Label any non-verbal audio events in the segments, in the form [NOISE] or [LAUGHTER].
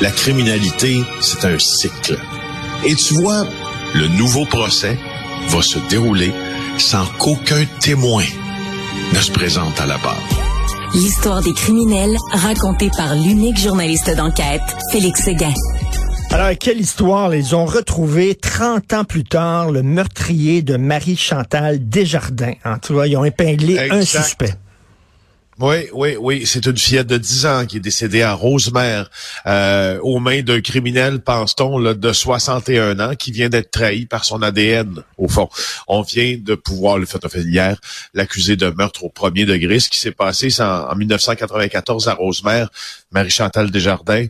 la criminalité, c'est un cycle. Et tu vois, le nouveau procès va se dérouler sans qu'aucun témoin ne se présente à la barre. L'histoire des criminels racontée par l'unique journaliste d'enquête, Félix Séguin. Alors, quelle histoire! Ils ont retrouvé 30 ans plus tard le meurtrier de Marie-Chantal Desjardins? Hein, tu vois, ils ont épinglé un suspect. Oui, oui, oui. C'est une fillette de 10 ans qui est décédée à Rosemère euh, aux mains d'un criminel, pense-t-on, de 61 ans qui vient d'être trahi par son ADN, au fond. On vient de pouvoir, le fait hier, l'accuser de meurtre au premier degré. Ce qui s'est passé en, en 1994 à Rosemère, Marie-Chantal Desjardins,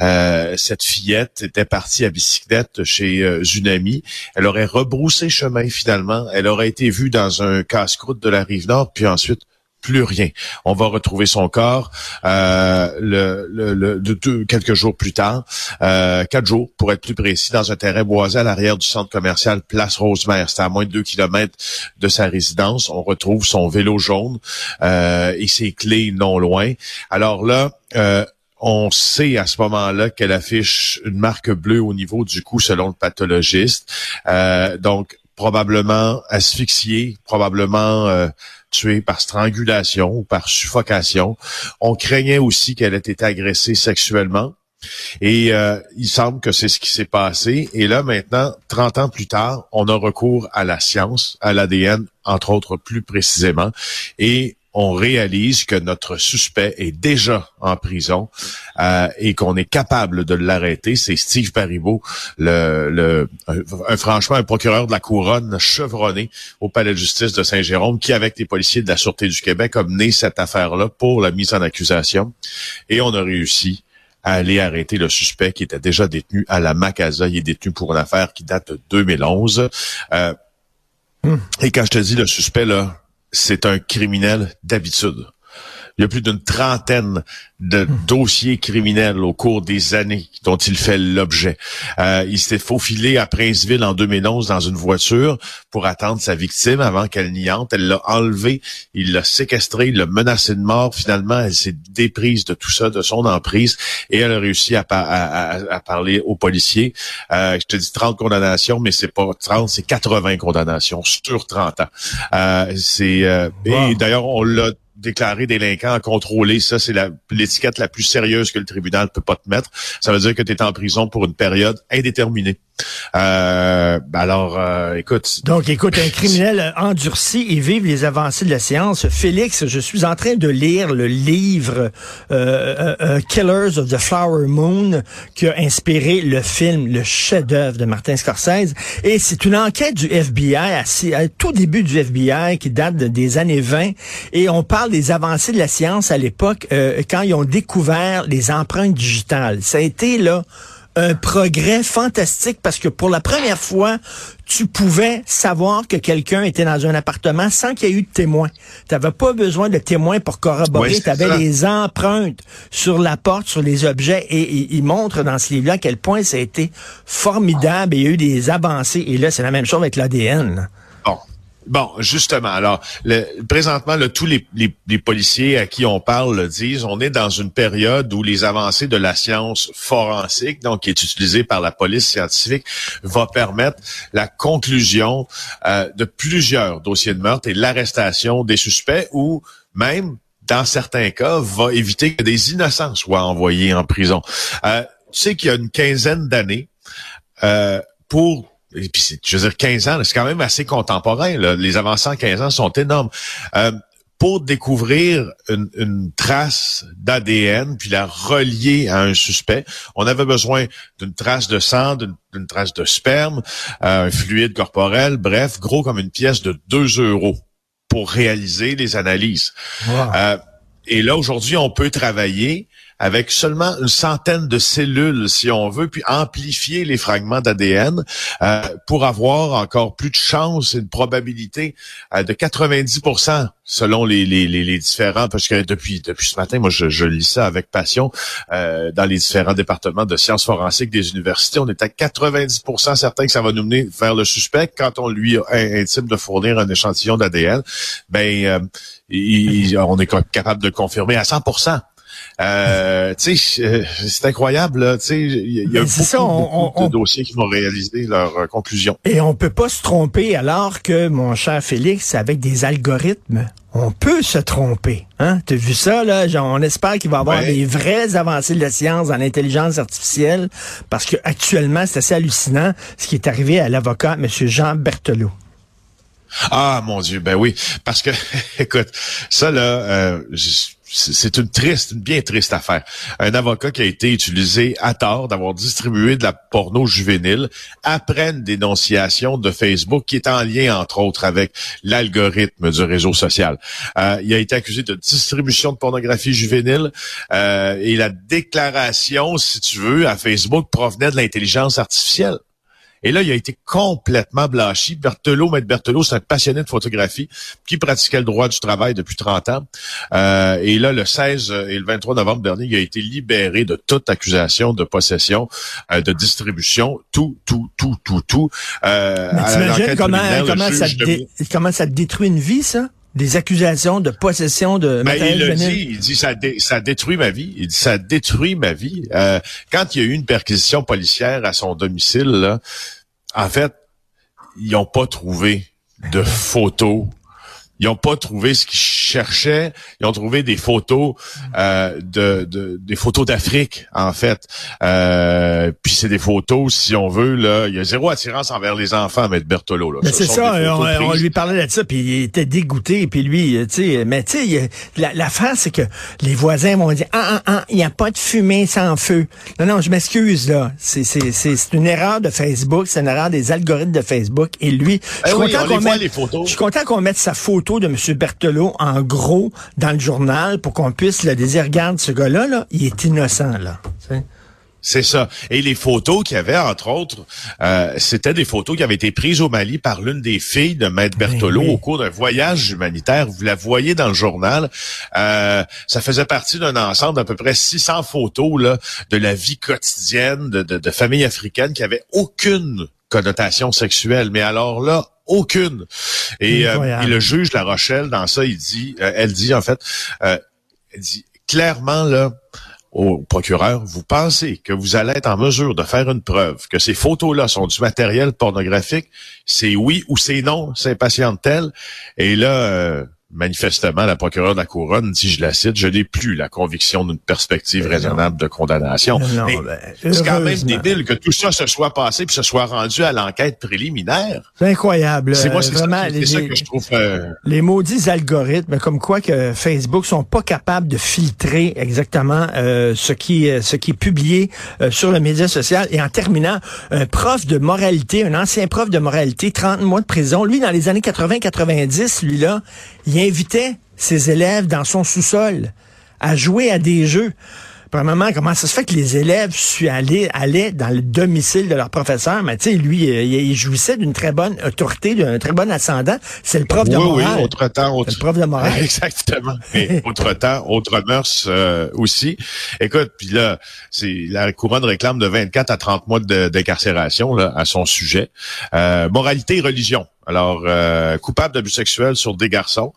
euh, cette fillette était partie à bicyclette chez euh, une amie. Elle aurait rebroussé chemin finalement. Elle aurait été vue dans un casse-croûte de la rive nord, puis ensuite plus rien. On va retrouver son corps euh, le, quelques jours plus tard, euh, quatre jours pour être plus précis, dans un terrain boisé à l'arrière du centre commercial Place Rosemère. C'est à moins de deux kilomètres de sa résidence. On retrouve son vélo jaune euh, et ses clés non loin. Alors là, euh, on sait à ce moment-là qu'elle affiche une marque bleue au niveau du cou selon le pathologiste. Euh, donc, probablement asphyxiée, probablement tuée par strangulation ou par suffocation. On craignait aussi qu'elle ait été agressée sexuellement. Et euh, il semble que c'est ce qui s'est passé. Et là, maintenant, 30 ans plus tard, on a recours à la science, à l'ADN, entre autres plus précisément. Et on réalise que notre suspect est déjà en prison euh, et qu'on est capable de l'arrêter. C'est Steve Paribault, le, le un, franchement un procureur de la couronne chevronné au palais de justice de Saint-Jérôme, qui avec les policiers de la sûreté du Québec a mené cette affaire-là pour la mise en accusation. Et on a réussi à aller arrêter le suspect qui était déjà détenu à la Macasa. Il est détenu pour une affaire qui date de 2011. Euh, hmm. Et quand je te dis le suspect, là, c'est un criminel d'habitude. Il y a plus d'une trentaine de hmm. dossiers criminels au cours des années dont il fait l'objet. Euh, il s'est faufilé à Princeville en 2011 dans une voiture pour attendre sa victime avant qu'elle n'y entre. Elle l'a enlevé, il l'a séquestré, il l'a menacé de mort. Finalement, elle s'est déprise de tout ça, de son emprise, et elle a réussi à, parler aux policiers. Euh, je te dis 30 condamnations, mais c'est pas 30, c'est 80 condamnations sur 30 ans. Euh, c'est et d'ailleurs on l'a déclaré délinquant contrôlé, ça c'est l'étiquette la, plus sérieuse que le tribunal peut pas te mettre. Ça veut dire que tu es en prison pour une période indéterminée. Euh, ben alors, euh, écoute. Donc, écoute, un [LAUGHS] criminel endurci et vive les avancées de la science. Félix, je suis en train de lire le livre euh, euh Killers of the Flower Moon qui a inspiré le film, le chef-d'œuvre de Martin Scorsese. Et c'est une enquête du FBI, à, à, tout début du FBI, qui date des années 20. Et on parle des avancées de la science à l'époque, euh, quand ils ont découvert les empreintes digitales. Ça a été là un progrès fantastique parce que pour la première fois, tu pouvais savoir que quelqu'un était dans un appartement sans qu'il y ait eu de témoin. Tu n'avais pas besoin de témoins pour corroborer. tu avais les empreintes sur la porte, sur les objets. Et, il montre dans ce livre-là à quel point ça a été formidable et il y a eu des avancées. Et là, c'est la même chose avec l'ADN. Bon, justement, alors, le, présentement, tous les, les, policiers à qui on parle le disent, on est dans une période où les avancées de la science forensique, donc qui est utilisée par la police scientifique, va permettre la conclusion euh, de plusieurs dossiers de meurtre et l'arrestation des suspects ou même, dans certains cas, va éviter que des innocents soient envoyés en prison. Euh, tu sais qu'il y a une quinzaine d'années, euh, pour et puis, je veux dire, 15 ans, c'est quand même assez contemporain. Les avancées en 15 ans sont énormes. Euh, pour découvrir une, trace d'ADN, puis la relier à un suspect, on avait besoin d'une trace de sang, d'une trace de sperme, euh, un fluide corporel, bref, gros comme une pièce de 2 euros pour réaliser les analyses. Euh, et là, aujourd'hui, on peut travailler avec seulement une centaine de cellules, si on veut, puis amplifier les fragments d'ADN euh, pour avoir encore plus de chances et une probabilité euh, de 90% selon les, les, les, différents, parce que depuis depuis ce matin, moi je, je lis ça avec passion euh, dans les différents départements de sciences forensiques des universités, on est à 90% certains que ça va nous mener vers le suspect quand on lui intime de fournir un échantillon d'ADN. Ben, on est capable de confirmer à 100 Euh, tu sais, euh, c'est incroyable. Tu sais, il y, a Mais beaucoup, c'est ça, on- beaucoup on- de dossiers qui vont réaliser leur euh, conclusion. Et on peut pas se tromper alors que, mon cher Félix, avec des algorithmes, on peut se tromper. Hein? Tu as vu ça, là? Genre, on espère qu'il va y avoir Ouais. des vraies avancées de la science dans l'intelligence artificielle, parce que actuellement, c'est assez hallucinant ce qui est arrivé à l'avocat, M. Jean Berthelot. Ah mon Dieu, ben oui, parce que [LAUGHS] écoute, ça là, euh, c'est une triste, une bien triste affaire. Un avocat qui a été utilisé à tort d'avoir distribué de la porno juvénile après une dénonciation de Facebook qui est en lien entre autres avec l'algorithme du réseau social. Euh, il a été accusé de distribution de pornographie juvénile euh, et la déclaration, si tu veux, à Facebook provenait de l'intelligence artificielle. Et là, il a été complètement blanchi. Berthelot, Maître Berthelot, c'est un passionné de photographie qui pratiquait le droit du travail depuis 30 ans. Euh, et là, le 16 et le 23 novembre dernier, il a été libéré de toute accusation de possession, euh, de distribution, tout, tout, tout, tout, tout. Euh, t'imagines comment, comment, ça dé- comment ça te détruit une vie, ça? Des accusations de possession de Ben, matériel il le dit, il dit ça, dé- ça détruit ma vie. Il dit ça détruit ma vie. Euh, quand il y a eu une perquisition policière à son domicile, là, en fait, ils n'ont pas trouvé de photos. Ils n'ont pas trouvé ce qu'ils cherchaient. Ils ont trouvé des photos euh, de, de- des photos d'Afrique, en fait. Euh, puis c'est des photos, si on veut, là, il y a zéro attirance envers les enfants, M. Bertolo. Là. Mais Ce c'est ça, on, lui parlait de ça, puis il était dégoûté, puis lui, euh, tu sais, mais tu sais, il- la- l'affaire, c'est que les voisins vont dire, ah, ah, ah, il n'y a pas de fumée sans feu. Non, non, je m'excuse, là. C'est, c'est, c'est, c'est une erreur de Facebook, c'est une erreur des algorithmes de Facebook, et lui, je suis oui, content on qu'on les voit, mette- les photos. je suis content qu'on mette sa photo de M. Berthelot en gros dans le journal pour qu'on puisse le dire, regarde, ce gars-là, là, il est innocent, là. C'est ça. Et les photos qu'il y avait, entre autres, euh, c'était des photos qui avaient été prises au Mali par l'une des filles de Maître Berthelot Ben oui. au cours d'un voyage humanitaire. Vous la voyez dans le journal. Euh, ça faisait partie d'un ensemble d'à peu près 600 photos là, de la vie quotidienne de, de, de familles africaines qui avaient aucune connotation sexuelle. Mais alors là, aucune. Et, euh, et le juge La Rochelle, dans ça, il dit, euh, elle dit en fait, euh, elle dit clairement là, au procureur, vous pensez que vous allez être en mesure de faire une preuve que ces photos-là sont du matériel pornographique, c'est oui ou c'est non, c'est patiente-t-elle. Et là, euh, manifestement, la procureure de la Couronne dit, je la cite, je n'ai plus la conviction d'une perspective Mais raisonnable de condamnation. Mais ben, c'est quand même débile que tout ça se soit passé puis se soit rendu à l'enquête préliminaire. C'est incroyable. C'est moi, c'est ça, les- ça que je trouve... euh, Les maudits algorithmes, comme quoi que Facebook sont pas capables de filtrer exactement euh, ce qui euh, ce qui est publié euh, sur le média social. Et en terminant, un prof de moralité, un ancien prof de moralité, 30 mois de prison, lui dans les années 80-90, lui là, il invitait ses élèves dans son sous-sol à jouer à des jeux. Premièrement, comment ça se fait que les élèves suis allés, allaient dans le domicile de leur professeur? Mais tu sais, lui, euh, il, il jouissait d'une très bonne autorité, d'un très bon ascendant. C'est le prof de oui, morale. oui, autre temps, autre... Le prof de morale. [LAUGHS] Exactement. Et autre temps, autre mœurs euh, aussi. Écoute, puis là, c'est la couronne réclame de 24 à 30 mois d'incarcération là, à son sujet. Euh, moralité et religion. Alors, euh, coupable d'abus sexuels sur des garçons.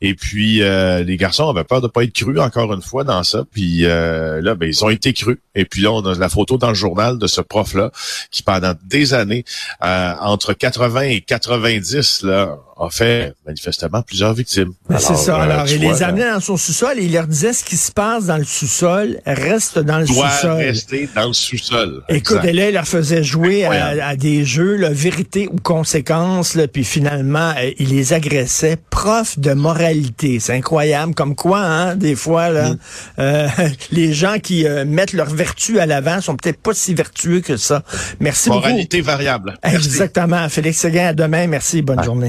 Et puis, euh, les garçons avaient peur de pas être crus, encore une fois, dans ça. Puis euh, là, ben, ils ont été crus. Et puis là, on a la photo dans le journal de ce prof-là qui, pendant des années, euh, entre 80 et 90, là, a fait manifestement plusieurs victimes. Ben, c'est ça. euh, Alors, il vois, les amenait dans son sous-sol et il leur disait ce qui se passe dans le sous-sol reste dans le doit sous-sol. rester dans le sous-sol. Écoute, et là, il leur faisait jouer à, à des jeux, là, vérité ou conséquence, là, puis finalement, euh, il les agressait. Prof de moralité, c'est incroyable. Comme quoi, hein, des fois, là, Mm. euh, [LAUGHS] les gens qui euh, mettent leur vertu à l'avant sont peut-être pas si vertueux que ça. Merci Moralité variable. beaucoup. Merci. Exactement. Félix Seguin, à demain. Merci. Bonne journée.